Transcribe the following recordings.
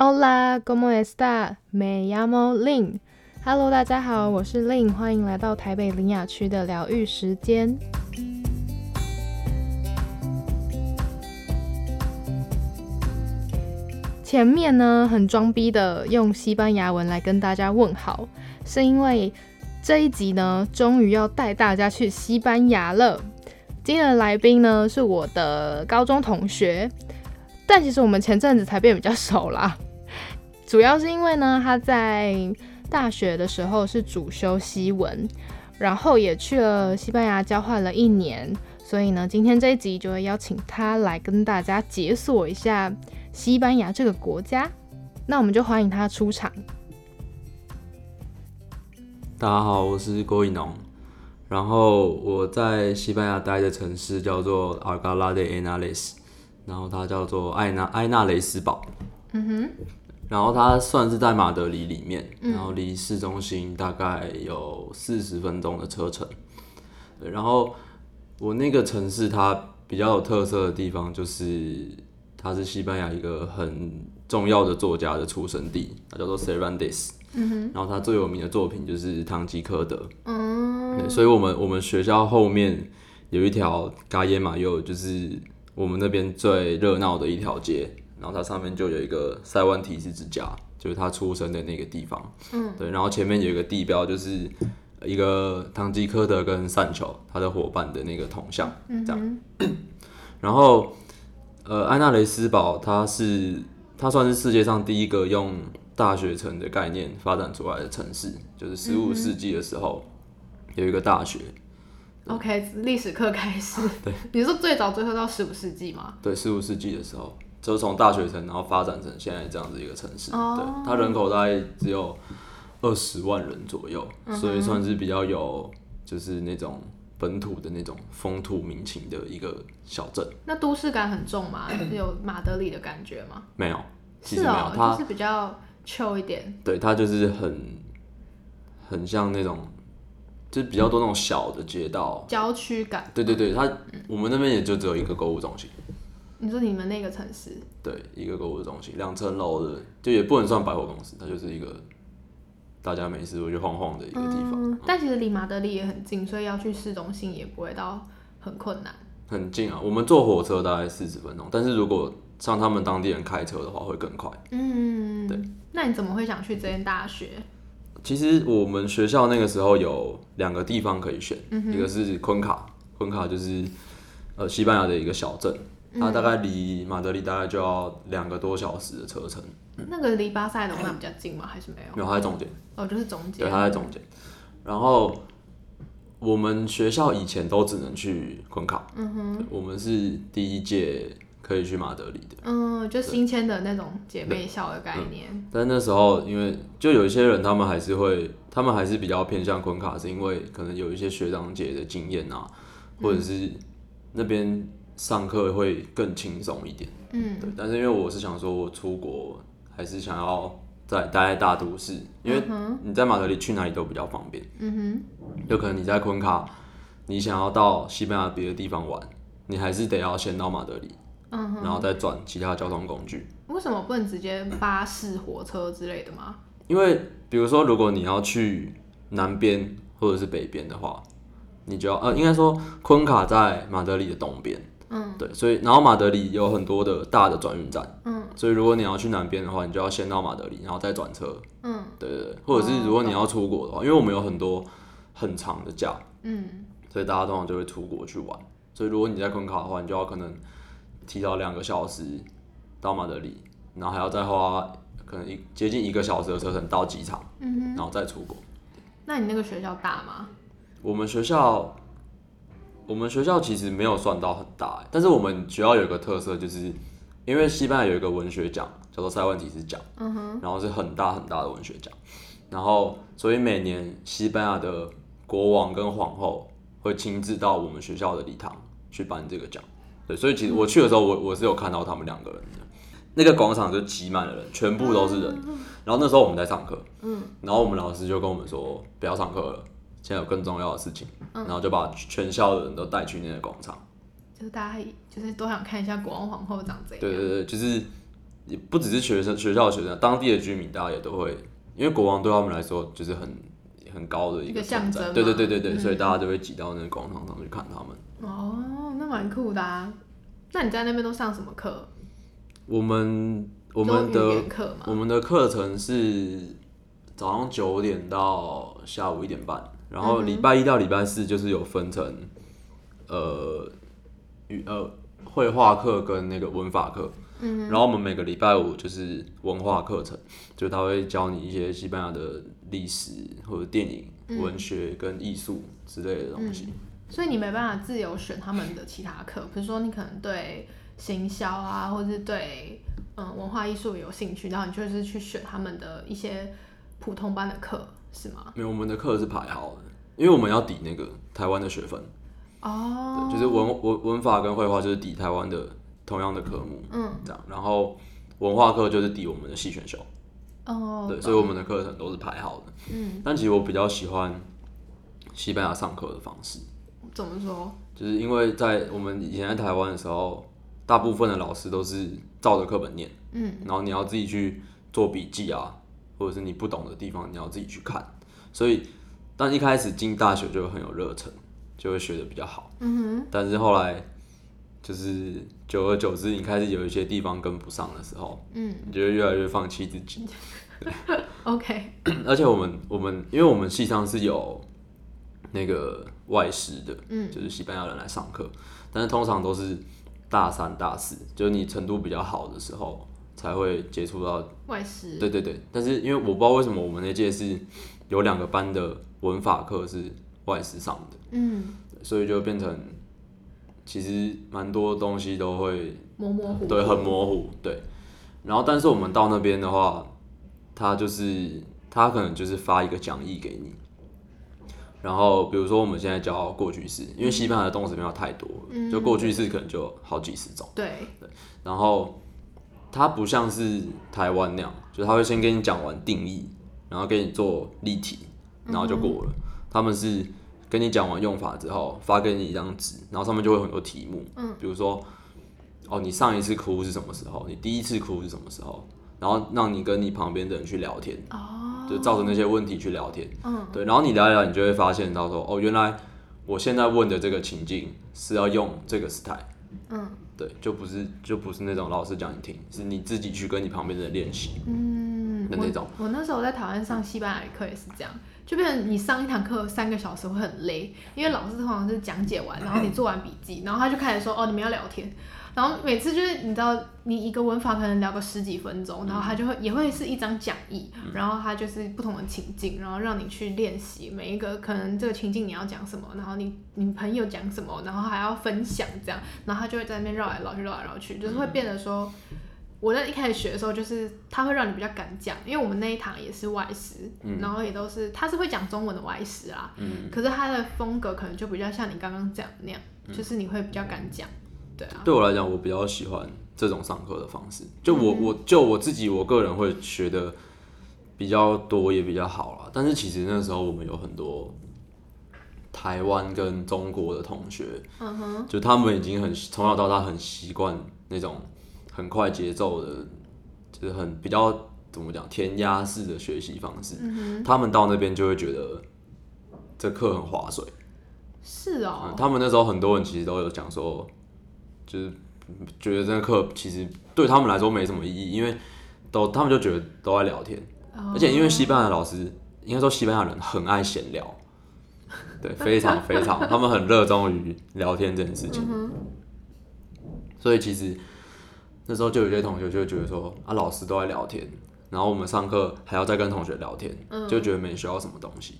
Hola, ¿cómo está? Me llamo Lin. Hello，大家好，我是 Lin，欢迎来到台北林雅区的疗愈时间。前面呢，很装逼的用西班牙文来跟大家问好，是因为这一集呢，终于要带大家去西班牙了。今天的来宾呢，是我的高中同学，但其实我们前阵子才变比较熟啦。主要是因为呢，他在大学的时候是主修西文，然后也去了西班牙交换了一年，所以呢，今天这一集就会邀请他来跟大家解锁一下西班牙这个国家。那我们就欢迎他出场。大家好，我是郭一农，然后我在西班牙待的城市叫做阿尔加拉的埃纳雷斯，然后它叫做艾纳埃纳雷斯堡。嗯哼。然后它算是在马德里里面，然后离市中心大概有四十分钟的车程。对，然后我那个城市它比较有特色的地方就是它是西班牙一个很重要的作家的出生地，它叫做 Cervantes。嗯哼。然后他最有名的作品就是《堂吉诃德》。嗯。所以我们我们学校后面有一条嘎耶马尤，就是我们那边最热闹的一条街。然后它上面就有一个塞万提斯之家，就是他出生的那个地方。嗯，对。然后前面有一个地标，就是一个堂吉诃德跟善球他的伙伴的那个铜像，这样。然后，呃，安娜雷斯堡，它是它算是世界上第一个用大学城的概念发展出来的城市，就是十五世纪的时候有一个大学。OK，历史课开始。对，你说最早最后到十五世纪吗？对，十五世纪的时候。就是从大学城，然后发展成现在这样子一个城市。对，它人口大概只有二十万人左右，所以算是比较有就是那种本土的那种风土民情的一个小镇。那都市感很重吗？有马德里的感觉吗？没有，是哦，就是比较 chill 一点。对，它就是很很像那种，就是比较多那种小的街道，郊区感。对对对，它我们那边也就只有一个购物中心。你说你们那个城市？对，一个购物中心，两层楼的，就也不能算百货公司，它就是一个大家没事就晃晃的一个地方。但其实离马德里也很近，所以要去市中心也不会到很困难。很近啊，我们坐火车大概四十分钟，但是如果像他们当地人开车的话，会更快。嗯，对。那你怎么会想去这间大学？其实我们学校那个时候有两个地方可以选，一个是昆卡，昆卡就是呃西班牙的一个小镇。它大概离马德里大概就要两个多小时的车程。那个离巴塞隆那比较近吗？还是没有？没有，它在中间。哦，就是中间。对，它在中间。然后我们学校以前都只能去昆卡。嗯哼。我们是第一届可以去马德里的。嗯，就新签的那种姐妹校的概念。但那时候，因为就有一些人，他们还是会，他们还是比较偏向昆卡，是因为可能有一些学长姐的经验啊，或者是那边。上课会更轻松一点，嗯，对。但是因为我是想说，我出国还是想要在待在大都市，因为你在马德里去哪里都比较方便，嗯哼。有可能你在昆卡，你想要到西班牙别的地方玩，你还是得要先到马德里，嗯哼，然后再转其他交通工具。为什么不能直接巴士、火车之类的吗？因为比如说，如果你要去南边或者是北边的话，你就要呃，应该说昆卡在马德里的东边。嗯，对，所以然后马德里有很多的大的转运站，嗯，所以如果你要去南边的话，你就要先到马德里，然后再转车，嗯，对对对，或者是如果你要出国的话，因为我们有很多很长的假，嗯，所以大家通常就会出国去玩，所以如果你在昆卡的话，你就要可能提早两个小时到马德里，然后还要再花可能一接近一个小时的车程到机场，嗯然后再出国。那你那个学校大吗？我们学校。我们学校其实没有算到很大，但是我们学校有一个特色，就是因为西班牙有一个文学奖叫做塞万提斯奖，嗯哼，然后是很大很大的文学奖，然后所以每年西班牙的国王跟皇后会亲自到我们学校的礼堂去颁这个奖，对，所以其实我去的时候，我我是有看到他们两个人的，那个广场就挤满了人，全部都是人，然后那时候我们在上课，嗯，然后我们老师就跟我们说不要上课了。现在有更重要的事情，然后就把全校的人都带去那个广场，就是大家就是都想看一下国王皇后长怎样。对对对，就是也不只是学生学校的学生，当地的居民大家也都会，因为国王对他们来说就是很很高的一一个象征对对对对对，嗯所以大家就会挤到那个广场上去看他们。哦，那蛮酷的啊。那你在那边都上什么课？我们我们的课嘛。我们的课程是早上九点到下午一点半，然后礼拜一到礼拜四就是有分成呃语呃绘画课跟那个文法课。嗯，然后我们每个礼拜五就是文化课程，就他会教你一些西班牙的历史或者电影、文学跟艺术之类的东西。所以你没办法自由选他们的其他课，比如说你可能对行销啊，或者是对嗯文化艺术有兴趣，然后你就是去选他们的一些普通班的课，是吗？没有，我们的课是排好的，因为我们要抵那个台湾的学分。哦，对，就是文文文法跟绘画就是抵台湾的同样的科目，嗯，这样，然后文化课就是抵我们的系选修，哦，对，所以我们的课程都是排好的。嗯，但其实我比较喜欢西班牙上课的方式，怎么说？就是因为在我们以前在台湾的时候，大部分的老师都是照着课本念，嗯，然后你要自己去做笔记啊，或者是你不懂的地方你要自己去看，所以但一开始进大学就很有热忱，就会学的比较好。嗯但是后来就是久而久之，你开始有一些地方跟不上的时候，嗯你就会越来越放弃自己。哼，OK，而且我们我们因为我们系上是有那个外师的，嗯就是西班牙人来上课，但是通常都是大三大四，就是你程度比较好的时候才会接触到。外事，对对对，但是因为我不知道为什么我们那届是有两个班的文法课是外事上的。嗯，所以就变成其实蛮多东西都会模模糊。糊，对很模糊对，然后但是我们到那边的话，他就是他可能就是发一个讲义给你，然后比如说我们现在教过去式，因为西班牙的动词变化太多了，就过去式可能就好几十种，对。对，然后它不像是台湾那样，就是他会先跟你讲完定义，然后给你做例题，然后就过了。他们是跟你讲完用法之后，发给你一张纸，然后上面就会有很多题目，嗯，比如说，哦，你上一次哭是什么时候？你第一次哭是什么时候？然后让你跟你旁边的人去聊天，哦，就照着那些问题去聊天，嗯，对，然后你聊一聊，你就会发现到说，哦，原来我现在问的这个情境是要用这个 style。嗯对，就不是就不是那种老师讲你听，是你自己去跟你旁边的人练习。嗯，我的那种我那时候在台湾上西班牙语课也是这样，就变成你上一堂课三个小时会很累，因为老师通常是讲解完，然后你 做完笔记，然后他就开始说哦你们要聊天，然后每次就是你知道你一个文法可能聊个十几分钟，然后他就会也会是一张讲义，然后他就是不同的情境，然后让你去练习每一个可能这个情境你要讲什么，然后你你朋友讲什么，然后还要分享这样，然后他就会在那边绕来绕去绕来绕去，就是会变得说。我在一开始学的时候，就是他会让你比较敢讲，因为我们那一堂也是外师，然后也都是他是会讲中文的外师啦，嗯，可是他的风格可能就比较像你刚刚讲的那样，就是你会比较敢讲，对啊，对我来讲，我比较喜欢这种上课的方式。就我我就我自己，我个人会学的比较多，也比较好啦。但是其实那时候我们有很多台湾跟中国的同学，嗯哼，就他们已经很从小到大很习惯那种很快节奏的，就是很比较怎么讲填鸭式的学习方式。嗯他们到那边就会觉得这课很划水。是哦嗯，，他们那时候很多人其实都有讲说，就是觉得这个课其实对他们来说没什么意义，因为都他们就觉得都在聊天，哦而且因为西班牙老师应该说西班牙人很爱闲聊，对，非常非常，他们很热衷于聊天这件事情，嗯所以其实那时候就有些同学就会觉得说啊，老师都在聊天，然后我们上课还要再跟同学聊天，嗯就觉得没学到什么东西。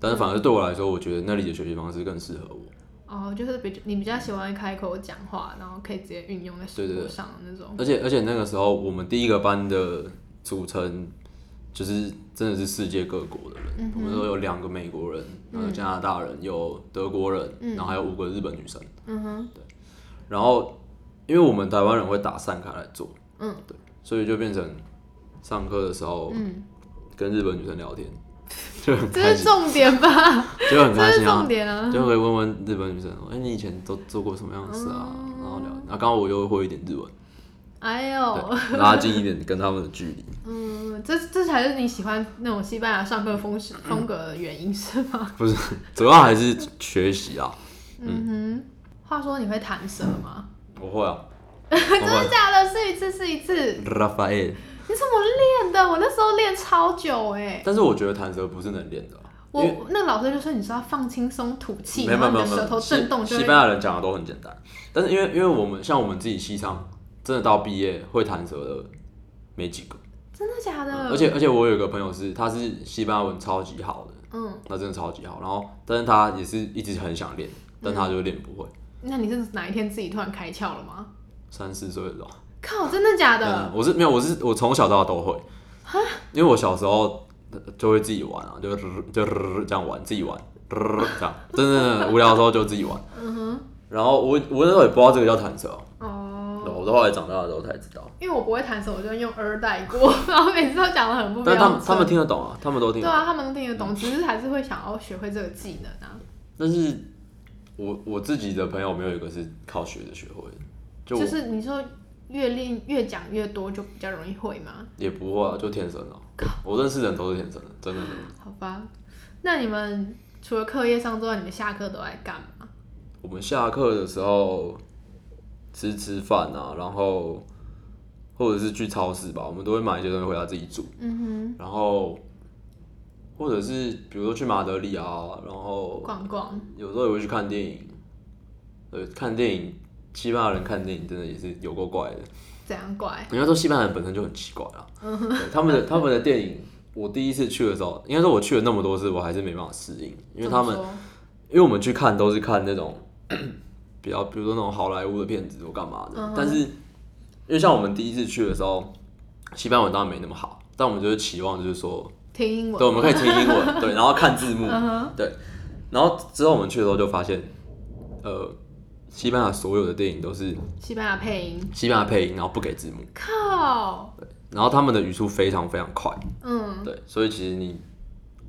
但是反而对我来说，我觉得那里的学习方式更适合我。哦，就是比你比较喜欢开口讲话，然后可以直接运用在生活上的那种，而且而且那个时候我们第一个班的组成就是真的是世界各国的人，我们都有两个美国人，有加拿大人，有德国人，然后还有五个日本女生。嗯哼，对。然后因为我们台湾人会打散开来做，嗯，对，所以就变成上课的时候嗯，跟日本女生聊天，就很这，是重点吧？就很开这是心啊重。点啊！就会问问日本女生，哎、你以前都做过什么样的事啊？然后聊，然后刚好我又会一点日文，哎呦，拉近一点跟他们的距离。嗯，这这才是你喜欢那种西班牙上课风式风格的原因是吗？不是，主要还是学习啊。嗯哼，话说你会弹舌吗？我会啊，真的假的？试一次，试一次。Rafael，你怎么练的？我那时候练超久哎、但是我觉得弹舌不是能练的啊，因为我那个老师就说你说要放轻松吐气，没有然没有舌头西震动就会。西班牙人讲的都很简单，但是因为因为我们像我们自己系上，真的到毕业会弹舌的没几个，真的假的？而且而且我有一个朋友是他是西班牙文超级好的，嗯，那真的超级好，然后但是他也是一直很想练，但他就练不会。那你是哪一天自己突然开窍了吗？三四岁的时候，靠，真的假嗯的？，我是没有，我是我从小到大都会，因为我小时候就会自己玩啊，就就这样玩，自己玩，这样，真的无聊的时候就自己玩。嗯哼，然后我我那时候也不知道这个叫弹舌哦，哦，我到后来长大的时候才知道。因为我不会弹舌，我就用耳带过，然后每次都讲的很不标准。但他们他们听得懂啊，他们都听得懂。对啊，他们都听得懂，只是还是会想要学会这个技能啊。但是我我自己的朋友没有一个是靠学的学会的，就就是你说越练越讲越多，就比较容易会吗？也不会啊，就天生的。我认识的人都是天生的，真的真的。好吧，那你们除了课业上之外，你们下课都在干嘛？我们下课的时候吃吃饭啊，然后或者是去超市吧，我们都会买一些东西回家自己煮。嗯哼然后或者是比如说去马德里啊，然哼，后逛逛。有时候也会去看电影。对，看电影，西班牙人看电影真的也是有够怪的。怎样怪？人家说西班牙人本身就很奇怪啊，对他们的 他们的电影，我第一次去的时候，应该说我去了那么多次，我还是没办法适应，因为他们因为我们去看都是看那种 比较，比如说那种好莱坞的片子或干嘛的，嗯但是因为像我们第一次去的时候，西班牙文当然没那么好，但我们就是期望就是说，听英文。对，我们可以听英文，对，然后看字幕，对，然后之后我们去的时候就发现，呃，西班牙所有的电影都是西班牙配音。西班牙配音，然后不给字幕，靠，然后他们的语速非常非常快，嗯，对，所以其实你，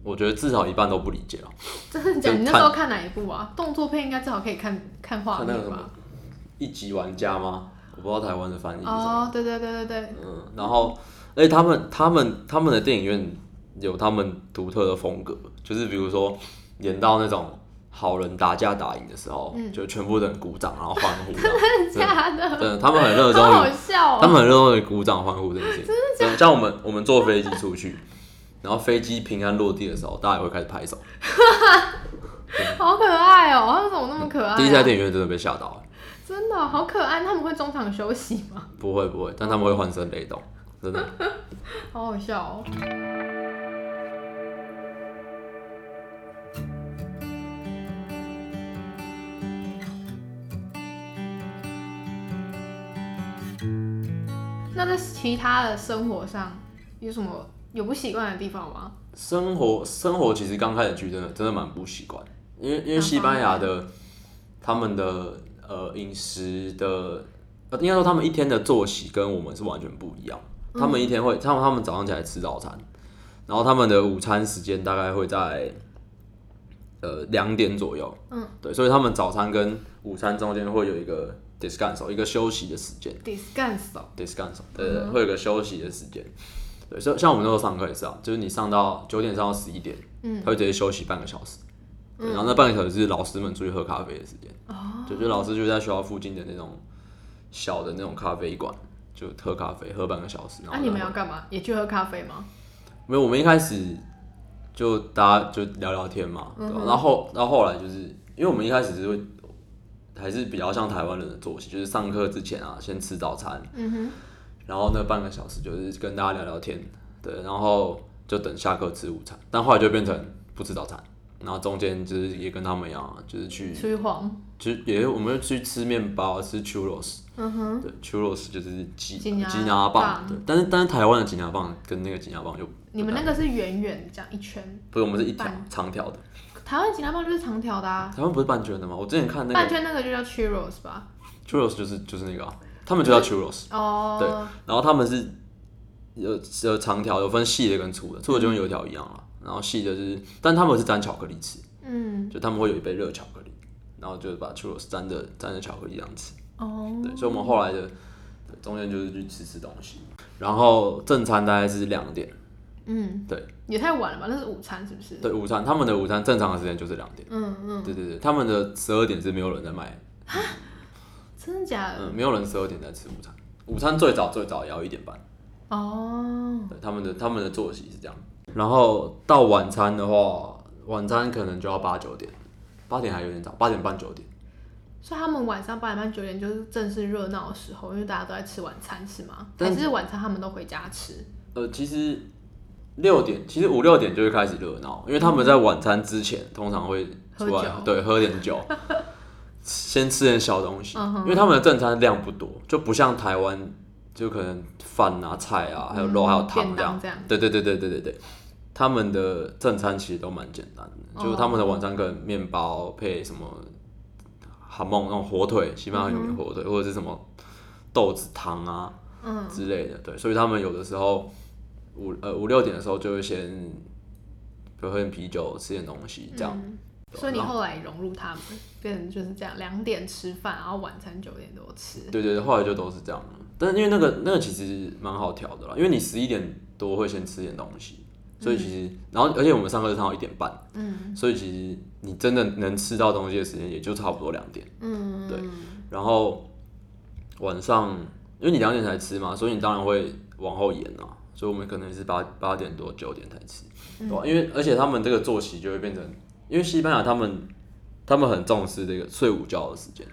我觉得至少一半都不理解了。真的假的？你那时候看哪一部啊？动作片应该至少可以看看画看那个什么面吧？一级玩家吗？我不知道台湾的翻译是什么。哦，对对对对对，嗯，然后，而且他们他们他们的电影院有他们独特的风格，就是比如说演到那种好人打架打赢的时候，就全部人鼓掌然后欢呼，真的假的？的，他们很热衷好好于，笑哦！他们很热衷于鼓掌欢呼这件事情。真的像我们我们坐飞机出去，然后飞机平安落地的时候，大家也会开始拍手。好可爱哦！他们怎么那么可爱啊？第一次在电影院真的被吓到了，真的好可爱，他们会中场休息吗？不会不会，但他们会欢声雷动，真的。好好笑哦！那在其他的生活上有什么有不习惯的地方吗？生活生活其实刚开始去真的真的蛮不习惯，因为因为西班牙的他们的呃饮食的，呃应该说他们一天的作息跟我们是完全不一样。他们一天会，他们他们早上起来吃早餐，然后他们的午餐时间大概会在呃两点左右，嗯，对，所以他们早餐跟午餐中间会有一个 descanso，一个休息的时间。descanso，descanso，对对，对会有个休息的时间。对，像像我们那时候上课也是啊，就是你上到九点上到十一点，嗯他会直接休息半个小时。对，然后那半个小时是老师们出去喝咖啡的时间。哦，就，就老师就在学校附近的那种小的那种咖啡馆，就喝咖啡，喝半个小时。然那、后你们要干嘛？也去喝咖啡吗？没有，我们一开始就大家就聊聊天嘛，对吧然后后然后后来就是因为我们一开始是会还是比较像台湾人的作息，就是上课之前啊，先吃早餐，嗯哼，然后那半个小时就是跟大家聊聊天，对，然后就等下课吃午餐，但后来就变成不吃早餐，然后中间就是也跟他们一样啊，就是去，出去晃，就是也我们去吃面包，吃 churros，嗯哼，对，churros 就是鸡鸡拿棒但是但是台湾的鸡拿棒跟那个鸡拿棒就你们那个是圆圆的这样一圈，不是我们是一条半长条的，台湾吉拿棒就是长条的啊，台湾不是半圈的吗？我之前看那半个圈那个就叫 churros 吧？churros 就是就是那个啊，他们就叫 churros，哦，对。然后他们是有有长条，有分细的跟粗的，粗的就跟油条一样啊，然后细的就是，但他们是沾巧克力吃，嗯，就他们会有一杯热巧克力，然后就把 churros 沾着沾着巧克力这样吃，哦，对，所以我们后来的对中间就是去吃吃东西，然后正餐大概是两点，嗯，对，也太晚了吧？那是午餐是不是？对，午餐他们的午餐正常的时间就是两点，嗯嗯，对对对，他们的十二点是没有人在卖，真的假的？嗯，没有人十二点在吃午餐，午餐最早最早也要一点半，哦，对，他们的他们的作息是这样，然后到晚餐的话，晚餐可能就要八九点，八点还有点早，八点半九点。所以他们晚上八点半九点就是正是热闹的时候，因为大家都在吃晚餐是吗？但还是晚餐他们都回家吃？呃，其实六点，其实五六点就会开始热闹，因为他们在晚餐之前通常会出来喝，对，喝点酒，先吃点小东西，因为他们的正餐量不多，就不像台湾，就可能饭啊、菜啊，还有肉、嗯还有汤这样。对对对对对对对，他们的正餐其实都蛮简单的，就是他们的晚餐可能面包配什么哈梦那种火腿，西班牙很有名的火腿，或者是什么豆子汤啊，嗯，之类的，对，所以他们有的时候五呃五六点的时候就会先，比如喝点啤酒，吃点东西这样。嗯所以你后来融入他们，变成就是这样，两点吃饭，然后晚餐九点多吃。对对对，后来就都是这样了。但是因为那个那个其实蛮好调的啦，因为你十一点多会先吃点东西，所以其实、然后而且我们上课是上到一点半，嗯所以其实你真的能吃到东西的时间也就差不多两点。嗯，对然后晚上因为你两点才吃嘛，所以你当然会往后延啊，所以我们可能是八八点多九点才吃，对吧？因为而且他们这个作息就会变成，因为西班牙他们他们很重视这个睡午觉的时间，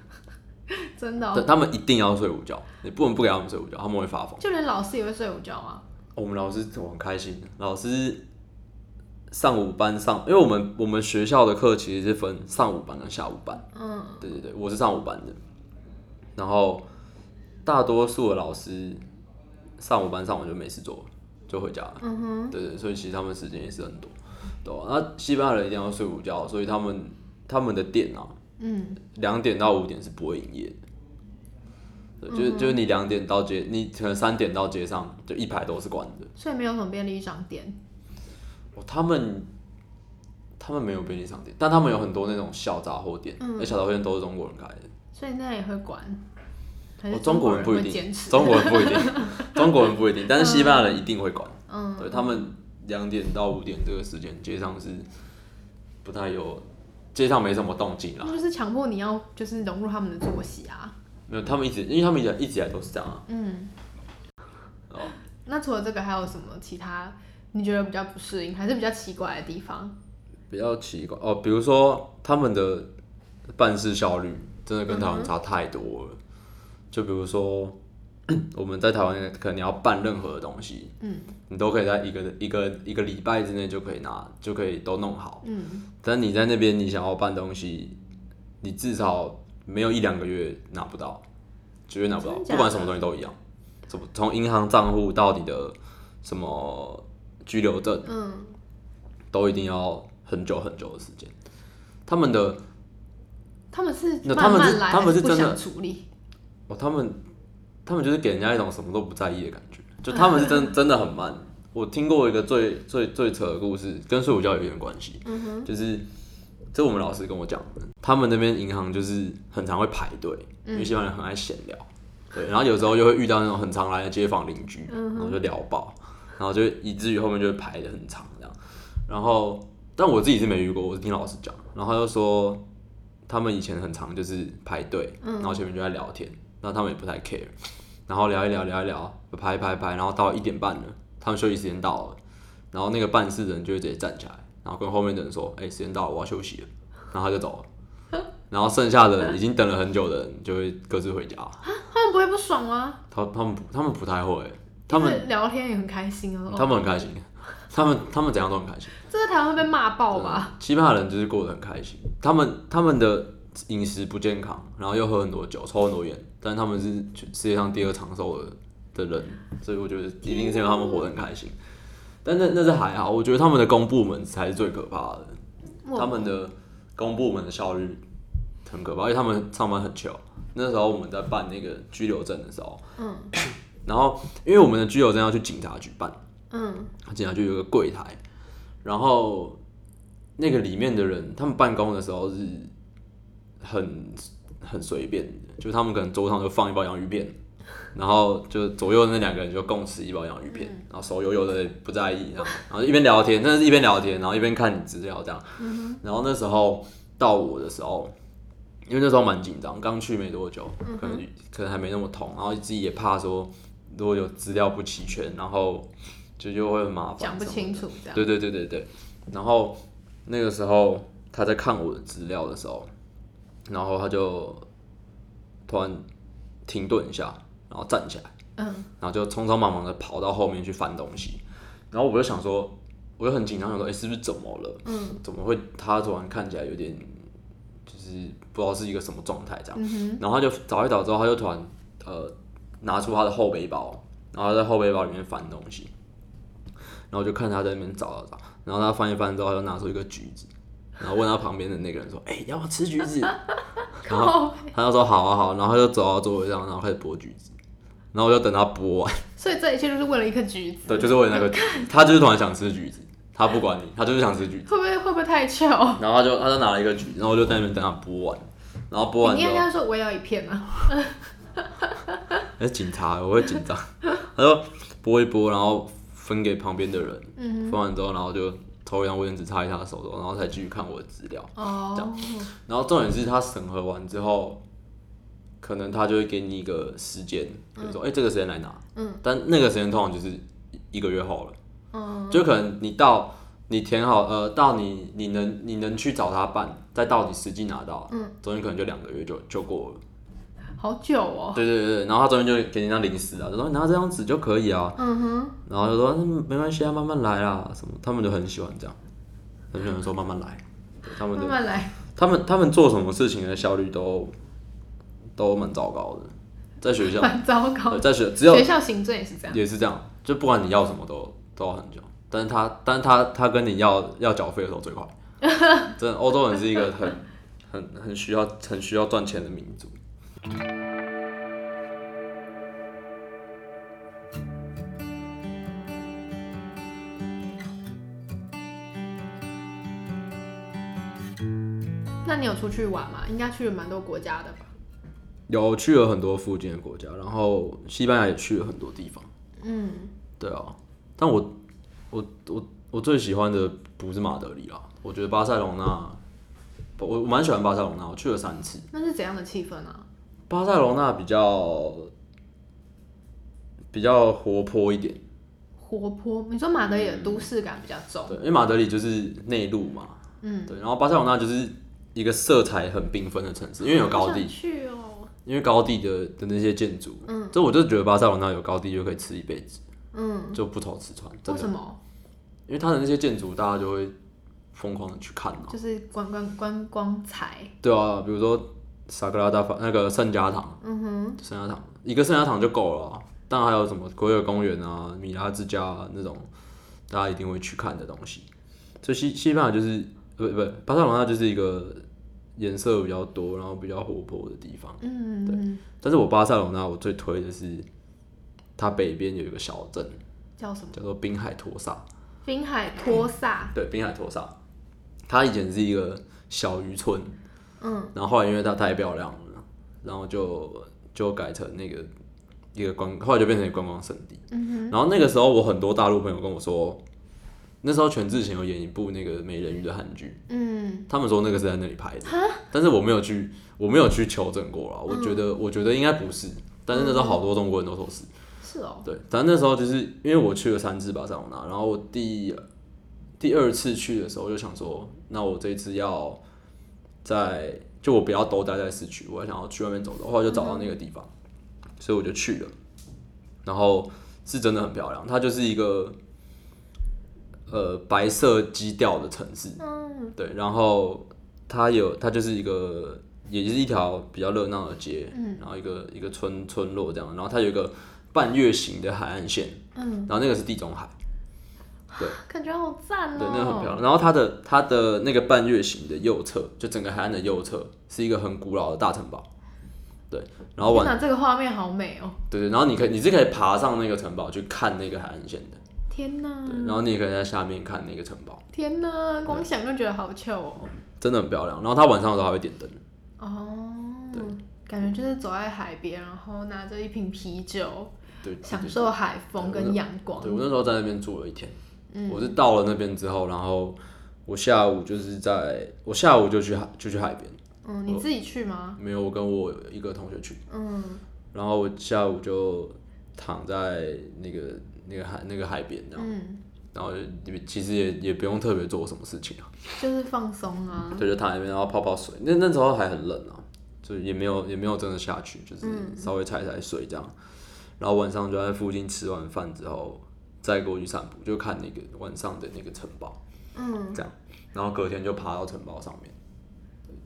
真的、他们一定要睡午觉，你不能不给他们睡午觉，他们会发疯。就连老师也会睡午觉啊。我们老师我很开心，老师上午班上，因为我们我们学校的课其实是分上午班跟下午班。嗯，对对对，我是上午班的，然后大多数的老师上午班上完就没事做了，就回家了。嗯哼，对对，所以其实他们时间也是很多，对吧、那西班牙人一定要睡午觉，所以他们他们的店啊，嗯，两点到五点是不会营业的。对，就是就是你两点到街，你可能三点到街上就一排都是关的。所以没有什么便利商店。哦，他们他们没有便利商店，但他们有很多那种小杂货店，嗯那、小杂货店都是中国人开的。所以那也会管，还哦，中国人不一定？中国人不一定，中国人不一定，但是西班牙人一定会管。嗯，对他们两点到五点这个时间，街上是不太有，街上没什么动静啦。就是强迫你要就是融入他们的作息啊。没有，他们一直，因为他们一直一直以来都是这样啊。嗯，哦，那除了这个还有什么其他你觉得比较不适应，还是比较奇怪的地方？比较奇怪哦，比如说他们的办事效率真的跟台湾差太多了。就比如说我们在台湾可能你要办任何的东西，嗯你都可以在一个一个一个礼拜之内就可以拿，就可以都弄好。嗯，但你在那边你想要办东西，你至少没有一两个月拿不到，绝对拿不到，不管什么东西都一样。怎么从银行账户到你的什么居留证，嗯，都一定要很久很久的时间。他们的他们是那他们是他们是真的想处理。哦，他们他们就是给人家一种什么都不在意的感觉，就他们是真 真的很慢。我听过一个最最最扯的故事，跟睡午觉有一点关系，嗯就是这我们老师跟我讲的，他们那边银行就是很常会排队，嗯。因为西方人很爱闲聊，对，然后有时候就会遇到那种很常来的街坊邻居，嗯然后就聊爆，然后就以至于后面就会排的很长这样，然后但我自己是没遇过，我是听老师讲，然后他就说他们以前很常就是排队，嗯。然后前面就在聊天，然后他们也不太 care，然后聊一聊聊一聊，排一排排，然后到一点半了，他们休息时间到了，然后那个办事人就会直接站起来，然后跟后面的人说：“哎、时间到了，我要休息了。”然后他就走了，然后剩下的人已经等了很久的人就会各自回家。他们不会不爽吗？他他们不他们不太会，他们聊天也很开心哦。他们很开心，他们他们怎样都很开心。这在台湾会被骂爆吧？西班牙人就是过得很开心，他们他们的饮食不健康，然后又喝很多酒，抽很多烟，但他们是世界上第二长寿的的人，所以我觉得一定是因为他们活得很开心。但那那是还好，我觉得他们的公部门才是最可怕的，他们的公部门的效率很可怕，而且他们上班很糗。那时候我们在办那个拘留证的时候，嗯然后因为我们的拘留证要去警察局办，嗯警察局有个柜台，然后那个里面的人，他们办公的时候是很很随便的，就他们可能桌上就放一包洋芋片，然后就左右那两个人就共吃一包洋芋片，然后手悠悠的不在意，然后然后一边聊天，真的是一边聊天，然后一边看你资料这样。然后那时候到我的时候，因为那时候蛮紧张，刚去没多久，可能可能还没那么痛，然后自己也怕说如果有资料不齐全，然后就就会很麻烦，讲不清楚这样。对对对对对，然后那个时候他在看我的资料的时候，然后他就突然停顿一下，然后站起来，嗯，然后就匆匆忙忙的跑到后面去翻东西，然后我就想说，我就很紧张，想说，哎、是不是怎么了？嗯，怎么会他突然看起来有点，就是不知道是一个什么状态这样，嗯然后他就找一找之后，他就突然呃拿出他的后背包，然后在后背包里面翻东西，然后就看他在那边找找找，然后他翻一翻之后，他就拿出一个橘子，然后问他旁边的那个人说：“哎、要不要吃橘子？” 然后他就说：“好啊好。”然后他就走到座位上，然后开始剥橘子，然后我就等他剥完，所以这一切就是为了一颗橘子，对，就是为了那个橘子，他就是突然想吃橘子，他不管你，他就是想吃橘子，会不会会不会太巧？然后他就他就拿了一个橘子，然后我就在那边等他剥完，然后剥完之后你应该。说我也要一片啊。哎，警察，我会紧张。他说剥一剥，然后分给旁边的人，嗯分完之后，然后就抽一张卫生纸擦一下手手，然后才继续看我的资料。哦，这样然后重点是他审核完之后，可能他就会给你一个时间，比如说，哎、这个时间来拿。嗯。但那个时间通常就是一个月后了，嗯，就可能你到你填好，呃，到你你能你能去找他办，再到你实际拿到，嗯，中间可能就两个月就就过了。好久哦。对对对，然后他中间就给你一张临时啊，就说你拿这张纸就可以啊，嗯哼，然后就说嗯没关系啊，慢慢来啊，什么，他们就很喜欢这样，很喜欢说慢慢来，他们的慢慢来。他们他们做什么事情的效率都都蛮糟糕的，在学校，蛮糟糕对，在学只有学校行政也是这样。也是这样，就不管你要什么都都要很久，但是他但是他他跟你要要缴费的时候最快，真的欧洲人是一个很很很需要很需要赚钱的民族。那你有出去玩吗？应该去了蛮多国家的吧？有去了很多附近的国家，然后西班牙也去了很多地方。嗯，对啊，但我我我我最喜欢的不是马德里啦，我觉得巴塞隆纳，我我蛮喜欢巴塞隆纳，我去了三次。那是怎样的气氛啊？巴塞罗那比较比较活泼一点，活泼。你说马德里的都市感比较重。对，因为马德里就是内陆嘛，嗯，对，然后巴塞罗那就是一个色彩很缤纷的城市，因为有高地，去哦。因为高地的的那些建筑，嗯，这我就觉得巴塞罗那有高地就可以吃一辈子，嗯，就不愁吃穿，真的为什，么？因为它的那些建筑大家就会疯狂的去看啊，就是观光观光财。对啊，比如说萨格拉大法那个圣家堂，嗯哼，圣家堂。一个圣家堂就够了啊、当然还有什么国有公园啊、米拉之家、啊、那种大家一定会去看的东西。所以西西班牙就是不不巴塞罗那就是一个颜色比较多，然后比较活泼的地方。嗯，对。但是我巴塞罗那我最推的是它北边有一个小镇叫什么？叫做滨海托萨，滨海托萨。对，滨海托萨，它以前是一个小渔村，嗯，然后后来因为它太漂亮了，然后就就改成那个一个观，后来就变成一个观光圣地。嗯然后那个时候我很多大陆朋友跟我说，那时候全智贤有演一部那个美人鱼的韩剧，嗯，他们说那个是在那里拍的，但是我没有去，我没有去求证过啦。我觉得，我觉得应该不是，但是那时候好多中国人都说是。是哦。对，反正那时候就是因为我去了三次巴塞罗那，然后我第第二次去的时候我就想说，那我这一次要在就我不要都待在市区，我还想要去外面走走，后来就找到那个地方，所以我就去了，然后是真的很漂亮，它就是一个呃白色基调的城市，嗯。对，然后它有它就是一个也是一条比较热闹的街，嗯。然后一个一个村村落这样，然后它有一个半月形的海岸线，嗯，然后那个是地中海，感觉好赞哦。对，那个很漂亮。然后它的它的那个半月形的右侧，就整个海岸的右侧是一个很古老的大城堡，对，然后晚天哪，这个画面好美哦！对对，然后你可以你是可以爬上那个城堡去看那个海岸线的，天哪，对，然后你也可以在下面看那个城堡，天哪，光想就觉得好糗哦。真的很漂亮。然后它晚上的时候还会点灯。哦，对感觉就是走在海边，然后拿着一瓶啤酒，对，享受海风跟阳光。对我那时候在那边住了一天，我是到了那边之后，然后我下午就是在我下午就去海就去海边。嗯，你自己去吗？没有，我跟我一个同学去。嗯，然后我下午就躺在那个那个海那个海边，这样、嗯，然后就其实也也不用特别做什么事情啊，就是放松啊。对，就躺在那边，然后泡泡水。那那时候还很冷啊，就也没有也没有真的下去，就是稍微踩踩水这样。然后晚上就在附近吃完饭之后，再过去散步，就看那个晚上的那个城堡，嗯，这样。然后隔天就爬到城堡上面，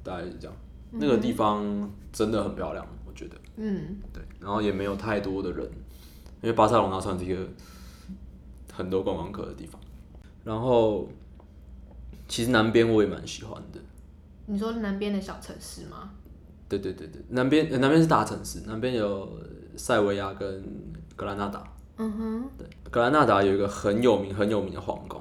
大概是这样。那个地方真的很漂亮，我觉得。嗯，对，然后也没有太多的人，因为巴塞罗那算是一个很多观光客的地方。然后其实南边我也蛮喜欢的，你说南边的小城市吗？对对对对，南边、呃南边是大城市，南边有塞维亚跟格兰纳达。嗯哼，对，格兰纳达有一个很有名很有名的皇宫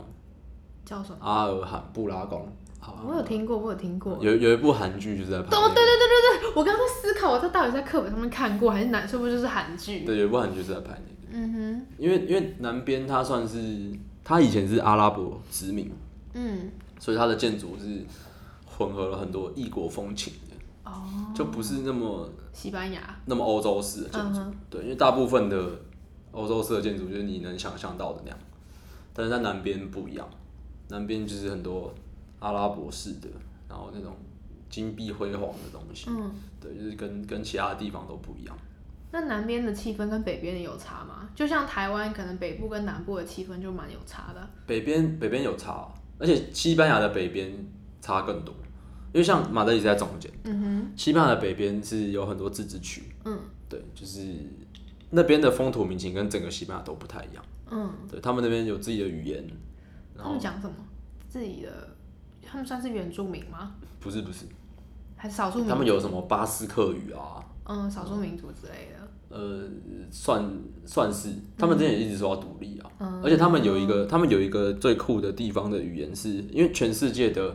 叫什么？阿尔罕布拉宫。好，我有听过，我有听过。有有一部韩剧就是在拍、那哦，对对对对对，我刚刚在思考，我这到底在课本上面看过，还是哪？是不是就是韩剧？对，有一部韩剧是在拍那个。嗯哼因为因为南边它算是它以前是阿拉伯殖民，嗯，所以它的建筑是混合了很多异国风情的，哦，就不是那么西班牙。那么欧洲式的建筑。嗯，对，因为大部分的欧洲式的建筑就是你能想象到的那样，但是在南边不一样，南边就是很多阿拉伯式的，然后那种金碧辉煌的东西。嗯，对，就是跟跟其他地方都不一样。那南边的气氛跟北边的有差吗？就像台湾，可能北部跟南部的气氛就蛮有差的。北边北边有差，而且西班牙的北边差更多，因为像马德里在中间。嗯哼，西班牙的北边是有很多自治区，嗯对，就是那边的风土民情跟整个西班牙都不太一样。嗯，对他们那边有自己的语言，然他们讲什么？自己的，他们算是原住民吗？不是不是，还是少数民族？他们有什么巴斯克语啊，嗯，少数民族之类的。呃，算算是，他们之前也一直说要独立啊，嗯而且他们有一个，他们有一个最酷的地方的语言是，因为全世界的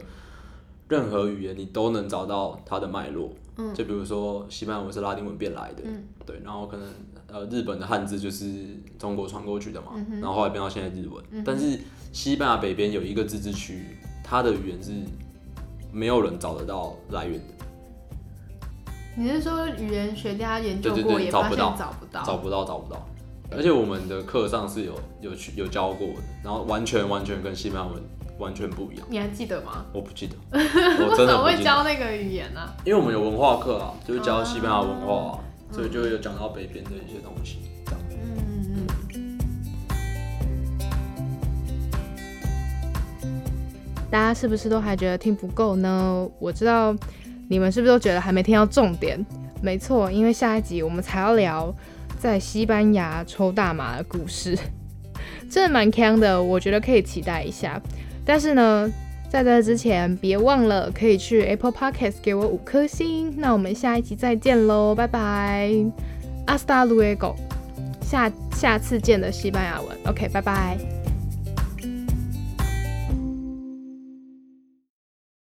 任何语言你都能找到它的脉络，嗯就比如说西班牙文是拉丁文变来的，嗯对，然后可能呃日本的汉字就是中国传过去的嘛，嗯然后后来变到现在日文，但是西班牙北边有一个自治区，它的语言是没有人找得到来源的，你是说语言学家研究过，对对对也发现找不到找不到？找不到而且我们的课上是有有去有教过的，然后完全完全跟西班牙文完全不一样，你还记得吗？我不记得，我真的不记得，教那个语言呢、啊？因为我们有文化课啊，就是教西班牙文化、所以就有讲到北边的一些东西，这样。嗯嗯。大家是不是都还觉得听不够呢？我知道你们是不是都觉得还没听到重点？没错，因为下一集我们才要聊在西班牙抽大麻的故事，真的蛮强的，我觉得可以期待一下。但是呢，在这之前，别忘了可以去 Apple Podcast 给我五颗星。那我们下一集再见喽，拜拜，Hasta luego，下下次见的西班牙文，OK，拜拜。